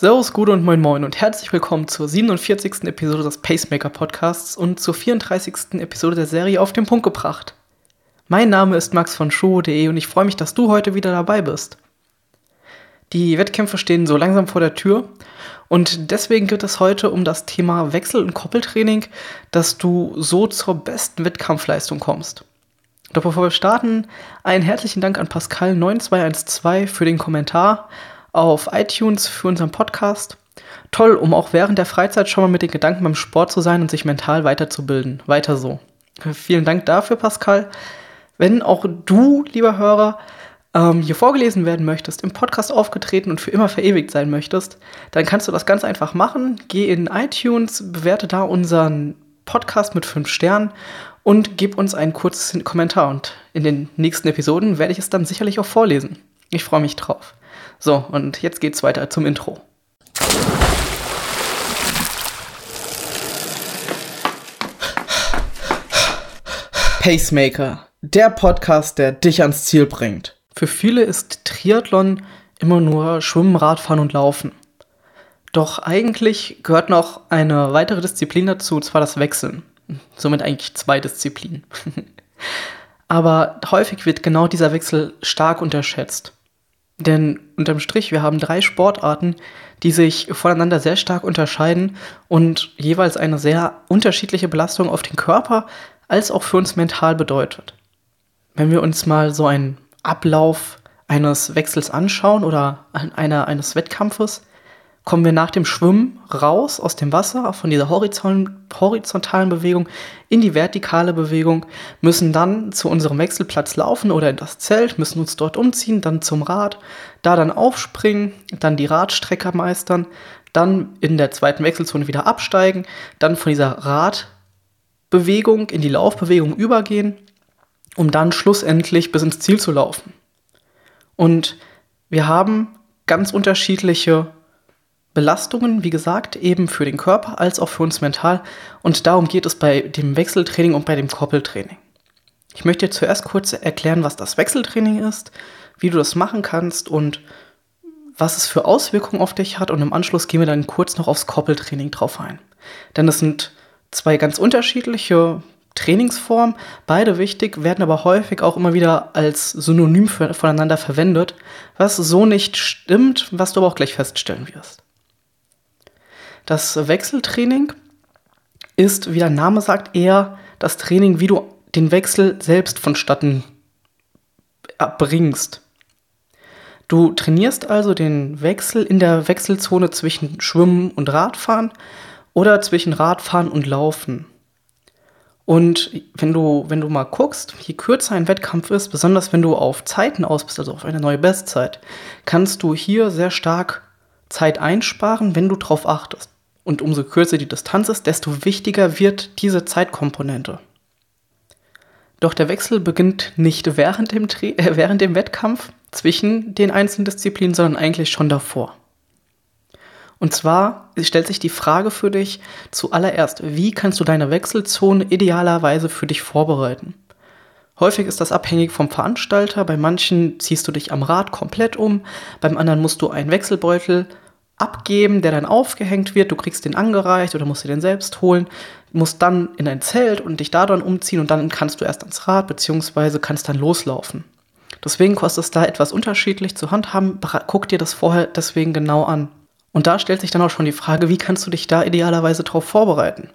Servus, Gude und Moin Moin und herzlich willkommen zur 47. Episode des Pacemaker Podcasts und zur 34. Episode der Serie auf den Punkt gebracht. Mein Name ist Max von Show.de und ich freue mich, dass du heute wieder dabei bist. Die Wettkämpfe stehen so langsam vor der Tür und deswegen geht es heute um das Thema Wechsel- und Koppeltraining, dass du so zur besten Wettkampfleistung kommst. Doch bevor wir starten, einen herzlichen Dank an Pascal9212 für den Kommentar auf iTunes für unseren Podcast. Toll, um auch während der Freizeit schon mal mit den Gedanken beim Sport zu sein und sich mental weiterzubilden. Weiter so. Vielen Dank dafür, Pascal. Wenn auch du, lieber Hörer, ähm, hier vorgelesen werden möchtest, im Podcast aufgetreten und für immer verewigt sein möchtest, dann kannst du das ganz einfach machen. Geh in iTunes, bewerte da unseren Podcast mit fünf Sternen und gib uns einen kurzen Kommentar. Und in den nächsten Episoden werde ich es dann sicherlich auch vorlesen. Ich freue mich drauf. So, und jetzt geht's weiter zum Intro. Pacemaker, der Podcast, der dich ans Ziel bringt. Für viele ist Triathlon immer nur Schwimmen, Radfahren und Laufen. Doch eigentlich gehört noch eine weitere Disziplin dazu, und zwar das Wechseln. Somit eigentlich zwei Disziplinen. Aber häufig wird genau dieser Wechsel stark unterschätzt. Denn unterm Strich, wir haben drei Sportarten, die sich voneinander sehr stark unterscheiden und jeweils eine sehr unterschiedliche Belastung auf den Körper als auch für uns mental bedeutet. Wenn wir uns mal so einen Ablauf eines Wechsels anschauen oder einer, eines Wettkampfes, kommen wir nach dem Schwimmen raus aus dem Wasser, von dieser horizontalen Bewegung in die vertikale Bewegung, müssen dann zu unserem Wechselplatz laufen oder in das Zelt, müssen uns dort umziehen, dann zum Rad, da dann aufspringen, dann die Radstrecke meistern, dann in der zweiten Wechselzone wieder absteigen, dann von dieser Radbewegung in die Laufbewegung übergehen, um dann schlussendlich bis ins Ziel zu laufen. Und wir haben ganz unterschiedliche Belastungen, wie gesagt, eben für den Körper als auch für uns mental. Und darum geht es bei dem Wechseltraining und bei dem Koppeltraining. Ich möchte dir zuerst kurz erklären, was das Wechseltraining ist, wie du das machen kannst und was es für Auswirkungen auf dich hat. Und im Anschluss gehen wir dann kurz noch aufs Koppeltraining drauf ein. Denn es sind zwei ganz unterschiedliche Trainingsformen, beide wichtig, werden aber häufig auch immer wieder als Synonym voneinander verwendet, was so nicht stimmt, was du aber auch gleich feststellen wirst. Das Wechseltraining ist, wie der Name sagt, eher das Training, wie du den Wechsel selbst vonstatten bringst. Du trainierst also den Wechsel in der Wechselzone zwischen Schwimmen und Radfahren oder zwischen Radfahren und Laufen. Und wenn du, wenn du mal guckst, je kürzer ein Wettkampf ist, besonders wenn du auf Zeiten aus bist, also auf eine neue Bestzeit, kannst du hier sehr stark Zeit einsparen, wenn du darauf achtest. Und umso kürzer die Distanz ist, desto wichtiger wird diese Zeitkomponente. Doch der Wechsel beginnt nicht während dem, Tra äh, während dem Wettkampf zwischen den einzelnen Disziplinen, sondern eigentlich schon davor. Und zwar stellt sich die Frage für dich zuallererst, wie kannst du deine Wechselzone idealerweise für dich vorbereiten? Häufig ist das abhängig vom Veranstalter. Bei manchen ziehst du dich am Rad komplett um, beim anderen musst du einen Wechselbeutel abgeben, der dann aufgehängt wird. Du kriegst den angereicht oder musst dir den selbst holen, musst dann in ein Zelt und dich da dann umziehen und dann kannst du erst ans Rad beziehungsweise kannst dann loslaufen. Deswegen kostet es da etwas unterschiedlich zu handhaben. Guck dir das vorher deswegen genau an. Und da stellt sich dann auch schon die Frage, wie kannst du dich da idealerweise darauf vorbereiten?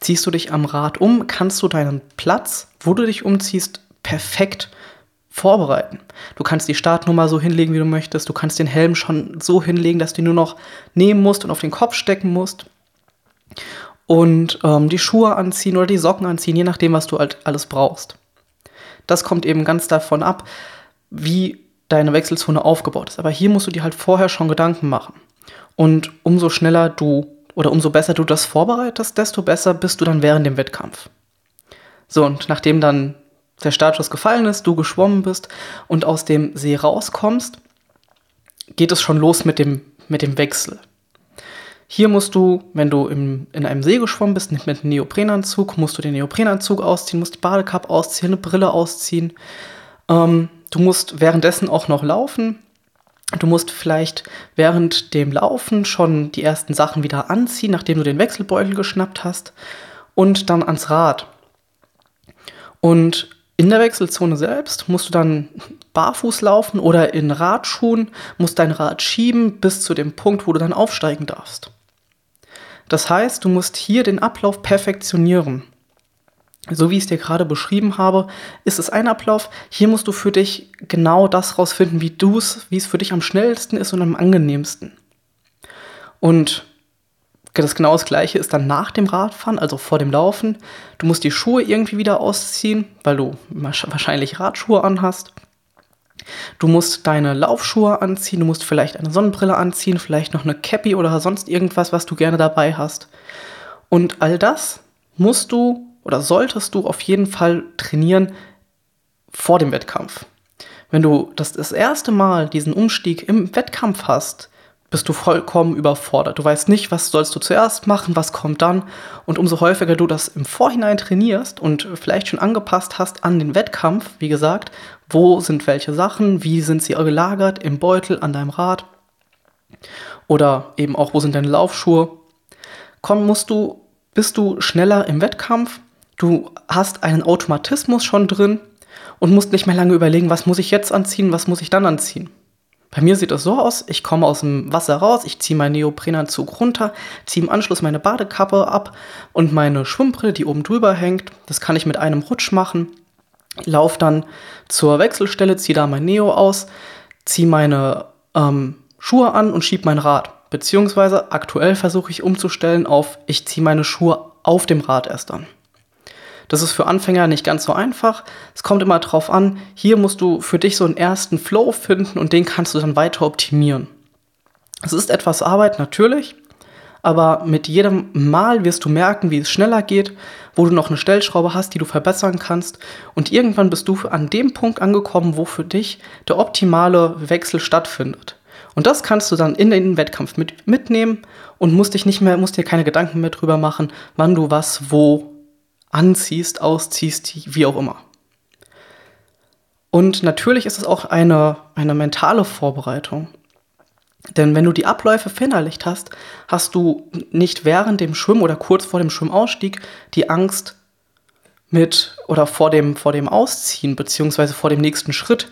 Ziehst du dich am Rad um, kannst du deinen Platz, wo du dich umziehst, perfekt vorbereiten. Du kannst die Startnummer so hinlegen, wie du möchtest. Du kannst den Helm schon so hinlegen, dass du ihn nur noch nehmen musst und auf den Kopf stecken musst. Und ähm, die Schuhe anziehen oder die Socken anziehen, je nachdem, was du halt alles brauchst. Das kommt eben ganz davon ab, wie deine Wechselzone aufgebaut ist. Aber hier musst du dir halt vorher schon Gedanken machen. Und umso schneller du oder umso besser du das vorbereitest, desto besser bist du dann während dem Wettkampf. So, und nachdem dann der Startschuss gefallen ist, du geschwommen bist und aus dem See rauskommst, geht es schon los mit dem, mit dem Wechsel. Hier musst du, wenn du im, in einem See geschwommen bist, mit einem Neoprenanzug, musst du den Neoprenanzug ausziehen, musst die Badekappe ausziehen, eine Brille ausziehen. Ähm, du musst währenddessen auch noch laufen. Du musst vielleicht während dem Laufen schon die ersten Sachen wieder anziehen, nachdem du den Wechselbeutel geschnappt hast und dann ans Rad. Und in der Wechselzone selbst musst du dann barfuß laufen oder in Radschuhen, musst dein Rad schieben bis zu dem Punkt, wo du dann aufsteigen darfst. Das heißt, du musst hier den Ablauf perfektionieren. So wie ich es dir gerade beschrieben habe, ist es ein Ablauf. Hier musst du für dich genau das rausfinden, wie du es, wie es für dich am schnellsten ist und am angenehmsten. Und das genau das gleiche ist dann nach dem Radfahren, also vor dem Laufen. Du musst die Schuhe irgendwie wieder ausziehen, weil du wahrscheinlich Radschuhe anhast. Du musst deine Laufschuhe anziehen, du musst vielleicht eine Sonnenbrille anziehen, vielleicht noch eine Cappy oder sonst irgendwas, was du gerne dabei hast. Und all das musst du oder solltest du auf jeden Fall trainieren vor dem Wettkampf. Wenn du das, das erste Mal diesen Umstieg im Wettkampf hast, bist du vollkommen überfordert. Du weißt nicht, was sollst du zuerst machen, was kommt dann. Und umso häufiger du das im Vorhinein trainierst und vielleicht schon angepasst hast an den Wettkampf, wie gesagt, wo sind welche Sachen, wie sind sie gelagert im Beutel, an deinem Rad oder eben auch, wo sind deine Laufschuhe, komm, musst du, bist du schneller im Wettkampf Du hast einen Automatismus schon drin und musst nicht mehr lange überlegen, was muss ich jetzt anziehen, was muss ich dann anziehen. Bei mir sieht es so aus, ich komme aus dem Wasser raus, ich ziehe meinen Neoprenanzug runter, ziehe im Anschluss meine Badekappe ab und meine Schwimmbrille, die oben drüber hängt. Das kann ich mit einem Rutsch machen. Lauf dann zur Wechselstelle, ziehe da mein Neo aus, ziehe meine ähm, Schuhe an und schiebe mein Rad. Beziehungsweise aktuell versuche ich umzustellen auf, ich ziehe meine Schuhe auf dem Rad erst an. Das ist für Anfänger nicht ganz so einfach. Es kommt immer drauf an, hier musst du für dich so einen ersten Flow finden und den kannst du dann weiter optimieren. Es ist etwas Arbeit, natürlich, aber mit jedem Mal wirst du merken, wie es schneller geht, wo du noch eine Stellschraube hast, die du verbessern kannst. Und irgendwann bist du an dem Punkt angekommen, wo für dich der optimale Wechsel stattfindet. Und das kannst du dann in den Wettkampf mit, mitnehmen und musst dich nicht mehr, musst dir keine Gedanken mehr drüber machen, wann du was wo anziehst, ausziehst, wie auch immer. Und natürlich ist es auch eine, eine mentale Vorbereitung. Denn wenn du die Abläufe verinnerlicht hast, hast du nicht während dem Schwimmen oder kurz vor dem Schwimmausstieg die Angst mit oder vor dem, vor dem Ausziehen beziehungsweise vor dem nächsten Schritt.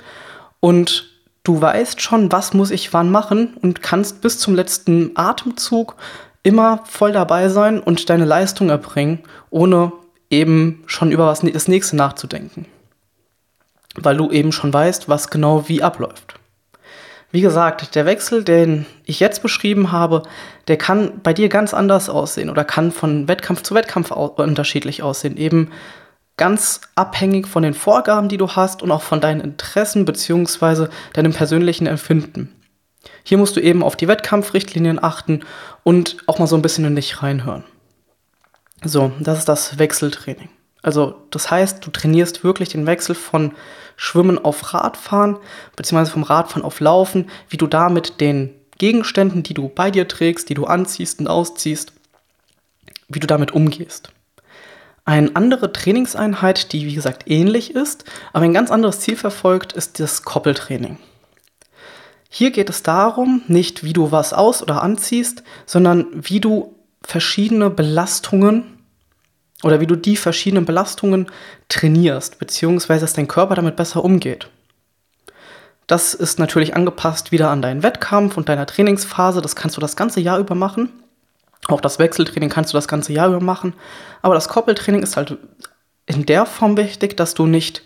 Und du weißt schon, was muss ich wann machen und kannst bis zum letzten Atemzug immer voll dabei sein und deine Leistung erbringen, ohne eben schon über was, das nächste nachzudenken. Weil du eben schon weißt, was genau wie abläuft. Wie gesagt, der Wechsel, den ich jetzt beschrieben habe, der kann bei dir ganz anders aussehen oder kann von Wettkampf zu Wettkampf unterschiedlich aussehen. Eben ganz abhängig von den Vorgaben, die du hast und auch von deinen Interessen bzw. deinem persönlichen Empfinden. Hier musst du eben auf die Wettkampfrichtlinien achten und auch mal so ein bisschen in dich reinhören. So, das ist das Wechseltraining. Also das heißt, du trainierst wirklich den Wechsel von Schwimmen auf Radfahren, beziehungsweise vom Radfahren auf Laufen, wie du da mit den Gegenständen, die du bei dir trägst, die du anziehst und ausziehst, wie du damit umgehst. Eine andere Trainingseinheit, die wie gesagt ähnlich ist, aber ein ganz anderes Ziel verfolgt, ist das Koppeltraining. Hier geht es darum, nicht wie du was aus- oder anziehst, sondern wie du verschiedene Belastungen oder wie du die verschiedenen Belastungen trainierst, beziehungsweise dass dein Körper damit besser umgeht. Das ist natürlich angepasst wieder an deinen Wettkampf und deiner Trainingsphase. Das kannst du das ganze Jahr über machen. Auch das Wechseltraining kannst du das ganze Jahr über machen. Aber das Koppeltraining ist halt in der Form wichtig, dass du nicht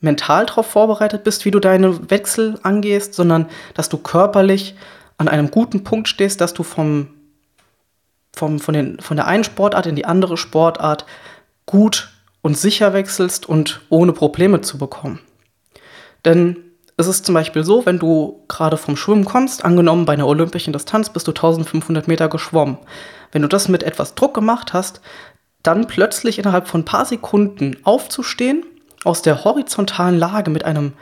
mental darauf vorbereitet bist, wie du deine Wechsel angehst, sondern dass du körperlich an einem guten Punkt stehst, dass du vom vom, von, den, von der einen Sportart in die andere Sportart gut und sicher wechselst und ohne Probleme zu bekommen. Denn es ist zum Beispiel so, wenn du gerade vom Schwimmen kommst, angenommen bei einer olympischen Distanz bist du 1500 Meter geschwommen. Wenn du das mit etwas Druck gemacht hast, dann plötzlich innerhalb von ein paar Sekunden aufzustehen, aus der horizontalen Lage mit einem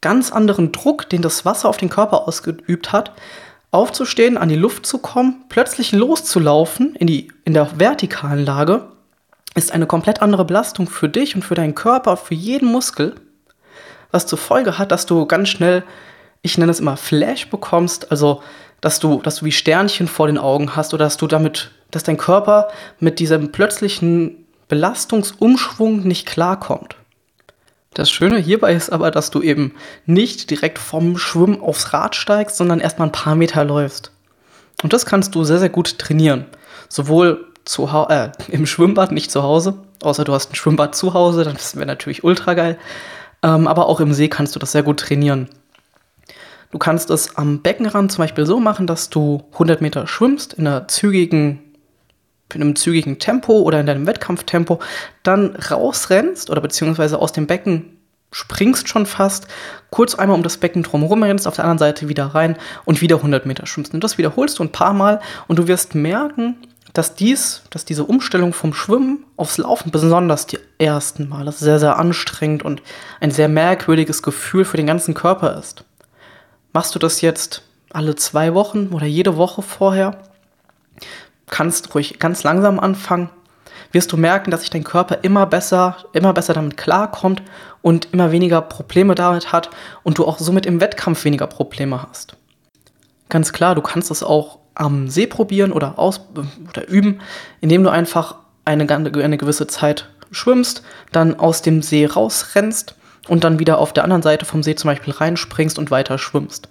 ganz anderen Druck, den das Wasser auf den Körper ausgeübt hat, aufzustehen, an die Luft zu kommen, plötzlich loszulaufen in, die, in der vertikalen Lage, ist eine komplett andere Belastung für dich und für deinen Körper, für jeden Muskel, was zur Folge hat, dass du ganz schnell ich nenne es immer Flash bekommst, also dass du, dass du wie Sternchen vor den Augen hast oder dass du damit, dass dein Körper mit diesem plötzlichen Belastungsumschwung nicht klarkommt. Das Schöne hierbei ist aber, dass du eben nicht direkt vom Schwimmen aufs Rad steigst, sondern erstmal ein paar Meter läufst. Und das kannst du sehr, sehr gut trainieren. Sowohl zu äh, im Schwimmbad, nicht zu Hause, außer du hast ein Schwimmbad zu Hause, dann wäre natürlich ultra geil. Ähm, aber auch im See kannst du das sehr gut trainieren. Du kannst es am Beckenrand zum Beispiel so machen, dass du 100 Meter schwimmst in einer zügigen in einem zügigen Tempo oder in deinem Wettkampftempo, dann rausrennst oder beziehungsweise aus dem Becken springst schon fast, kurz einmal um das Becken drumherum rennst, auf der anderen Seite wieder rein und wieder 100 Meter schwimmst. Und das wiederholst du ein paar Mal und du wirst merken, dass dies, dass diese Umstellung vom Schwimmen aufs Laufen, besonders die ersten Male, sehr, sehr anstrengend und ein sehr merkwürdiges Gefühl für den ganzen Körper ist. Machst du das jetzt alle zwei Wochen oder jede Woche vorher, kannst ruhig ganz langsam anfangen, wirst du merken, dass sich dein Körper immer besser, immer besser damit klarkommt und immer weniger Probleme damit hat und du auch somit im Wettkampf weniger Probleme hast. Ganz klar, du kannst es auch am See probieren oder, aus, oder üben, indem du einfach eine, eine gewisse Zeit schwimmst, dann aus dem See rausrennst und dann wieder auf der anderen Seite vom See zum Beispiel reinspringst und weiter schwimmst.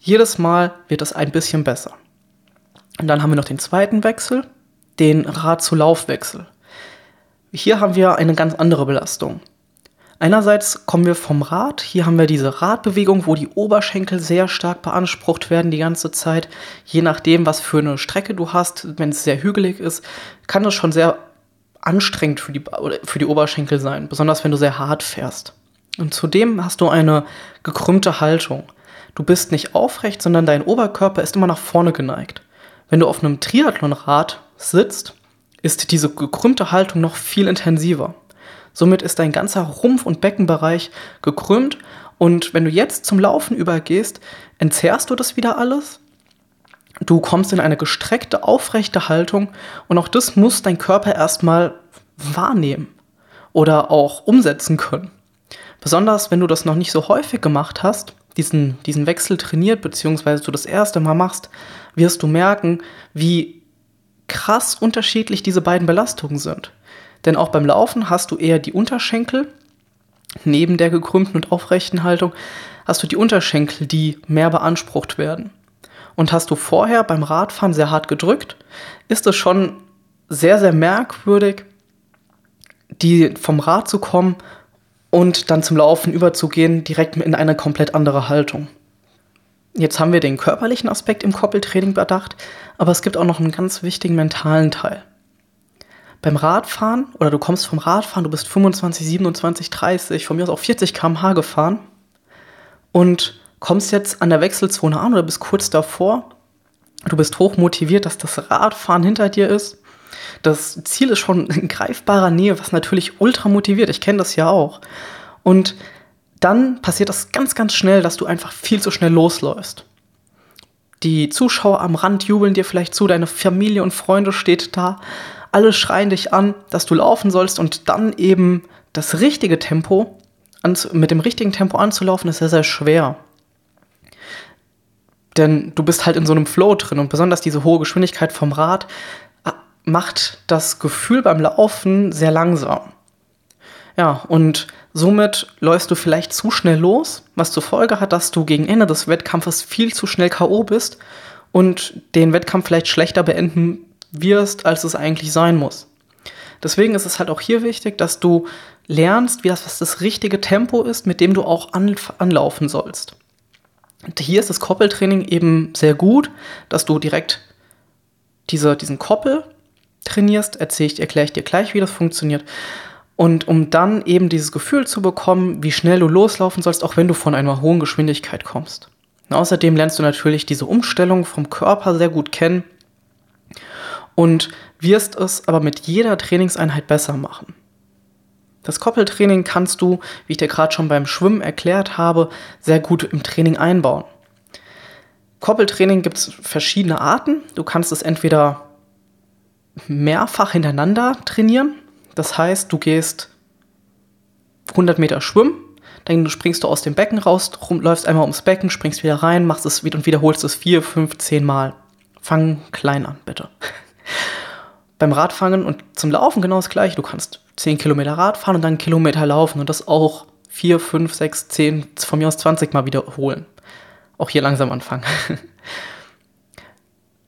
Jedes Mal wird es ein bisschen besser. Und dann haben wir noch den zweiten Wechsel, den Rad-zu-Lauf-Wechsel. Hier haben wir eine ganz andere Belastung. Einerseits kommen wir vom Rad. Hier haben wir diese Radbewegung, wo die Oberschenkel sehr stark beansprucht werden die ganze Zeit. Je nachdem, was für eine Strecke du hast, wenn es sehr hügelig ist, kann das schon sehr anstrengend für die, für die Oberschenkel sein, besonders wenn du sehr hart fährst. Und zudem hast du eine gekrümmte Haltung. Du bist nicht aufrecht, sondern dein Oberkörper ist immer nach vorne geneigt. Wenn du auf einem Triathlonrad sitzt, ist diese gekrümmte Haltung noch viel intensiver. Somit ist dein ganzer Rumpf- und Beckenbereich gekrümmt und wenn du jetzt zum Laufen übergehst, entzerrst du das wieder alles. Du kommst in eine gestreckte, aufrechte Haltung und auch das muss dein Körper erstmal wahrnehmen oder auch umsetzen können. Besonders wenn du das noch nicht so häufig gemacht hast, diesen, diesen Wechsel trainiert, beziehungsweise du das erste Mal machst, wirst du merken, wie krass unterschiedlich diese beiden Belastungen sind. Denn auch beim Laufen hast du eher die Unterschenkel, neben der gekrümmten und aufrechten Haltung, hast du die Unterschenkel, die mehr beansprucht werden. Und hast du vorher beim Radfahren sehr hart gedrückt, ist es schon sehr, sehr merkwürdig, die vom Rad zu kommen und dann zum Laufen überzugehen, direkt in eine komplett andere Haltung. Jetzt haben wir den körperlichen Aspekt im Koppeltraining bedacht, aber es gibt auch noch einen ganz wichtigen mentalen Teil. Beim Radfahren oder du kommst vom Radfahren, du bist 25, 27, 30, von mir aus auch 40 km/h gefahren und kommst jetzt an der Wechselzone an oder bist kurz davor. Du bist hoch motiviert, dass das Radfahren hinter dir ist das Ziel ist schon in greifbarer Nähe, was natürlich ultra motiviert. Ich kenne das ja auch. Und dann passiert das ganz, ganz schnell, dass du einfach viel zu schnell losläufst. Die Zuschauer am Rand jubeln dir vielleicht zu, deine Familie und Freunde steht da, alle schreien dich an, dass du laufen sollst und dann eben das richtige Tempo, mit dem richtigen Tempo anzulaufen, ist sehr, sehr schwer. Denn du bist halt in so einem Flow drin und besonders diese hohe Geschwindigkeit vom Rad macht das Gefühl beim Laufen sehr langsam. Ja, und somit läufst du vielleicht zu schnell los, was zur Folge hat, dass du gegen Ende des Wettkampfes viel zu schnell K.O. bist und den Wettkampf vielleicht schlechter beenden wirst, als es eigentlich sein muss. Deswegen ist es halt auch hier wichtig, dass du lernst, wie das, was das richtige Tempo ist, mit dem du auch an, anlaufen sollst. Und hier ist das Koppeltraining eben sehr gut, dass du direkt diese, diesen Koppel trainierst, erzähle ich, erkläre ich dir gleich, wie das funktioniert. Und um dann eben dieses Gefühl zu bekommen, wie schnell du loslaufen sollst, auch wenn du von einer hohen Geschwindigkeit kommst. Und außerdem lernst du natürlich diese Umstellung vom Körper sehr gut kennen und wirst es aber mit jeder Trainingseinheit besser machen. Das Koppeltraining kannst du, wie ich dir gerade schon beim Schwimmen erklärt habe, sehr gut im Training einbauen. Koppeltraining gibt es verschiedene Arten. Du kannst es entweder mehrfach hintereinander trainieren. Das heißt, du gehst 100 Meter schwimmen, dann springst du aus dem Becken raus, rum, läufst einmal ums Becken, springst wieder rein, machst es wieder und wiederholst es vier, fünf, zehn Mal. Fang klein an, bitte. Beim Radfangen und zum Laufen genau das gleiche. Du kannst 10 Kilometer Rad fahren und dann einen Kilometer laufen und das auch 4, 5, 6, 10, von mir aus 20 Mal wiederholen. Auch hier langsam anfangen.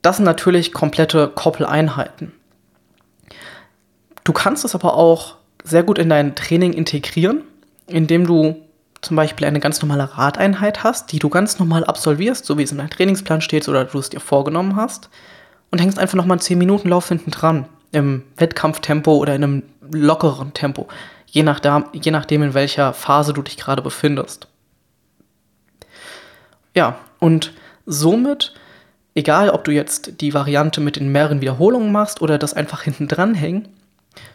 Das sind natürlich komplette Koppeleinheiten. Du kannst es aber auch sehr gut in dein Training integrieren, indem du zum Beispiel eine ganz normale Radeinheit hast, die du ganz normal absolvierst, so wie es in deinem Trainingsplan steht oder du es dir vorgenommen hast, und hängst einfach nochmal einen 10 Minuten Lauf hinten dran, im Wettkampftempo oder in einem lockeren Tempo, je, nach da, je nachdem, in welcher Phase du dich gerade befindest. Ja, und somit, egal ob du jetzt die Variante mit den mehreren Wiederholungen machst oder das einfach hinten dran hängen,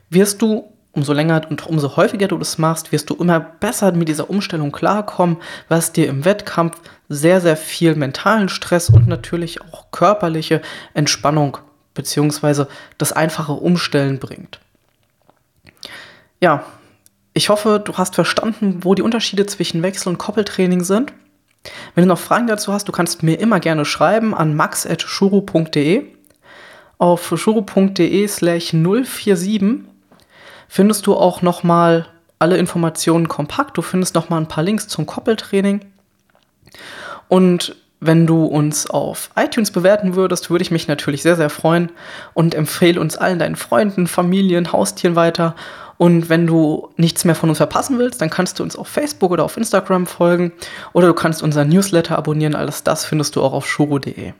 wirst du umso länger und umso häufiger du das machst, wirst du immer besser mit dieser Umstellung klarkommen, was dir im Wettkampf sehr, sehr viel mentalen Stress und natürlich auch körperliche Entspannung bzw. das einfache Umstellen bringt. Ja, ich hoffe, du hast verstanden, wo die Unterschiede zwischen Wechsel- und Koppeltraining sind. Wenn du noch Fragen dazu hast, du kannst mir immer gerne schreiben an max.shuru.de. Auf shuru.de slash 047 findest du auch nochmal alle Informationen kompakt. Du findest nochmal ein paar Links zum Koppeltraining. Und wenn du uns auf iTunes bewerten würdest, würde ich mich natürlich sehr, sehr freuen und empfehle uns allen deinen Freunden, Familien, Haustieren weiter. Und wenn du nichts mehr von uns verpassen willst, dann kannst du uns auf Facebook oder auf Instagram folgen oder du kannst unseren Newsletter abonnieren. Alles das findest du auch auf shuro.de.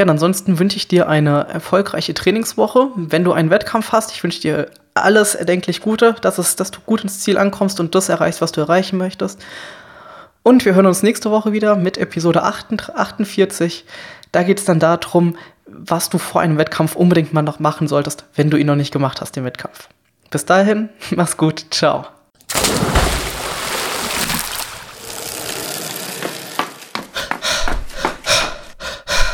Ja, ansonsten wünsche ich dir eine erfolgreiche Trainingswoche. Wenn du einen Wettkampf hast, ich wünsche dir alles erdenklich Gute, dass, es, dass du gut ins Ziel ankommst und das erreichst, was du erreichen möchtest. Und wir hören uns nächste Woche wieder mit Episode 48. Da geht es dann darum, was du vor einem Wettkampf unbedingt mal noch machen solltest, wenn du ihn noch nicht gemacht hast, den Wettkampf. Bis dahin, mach's gut, ciao.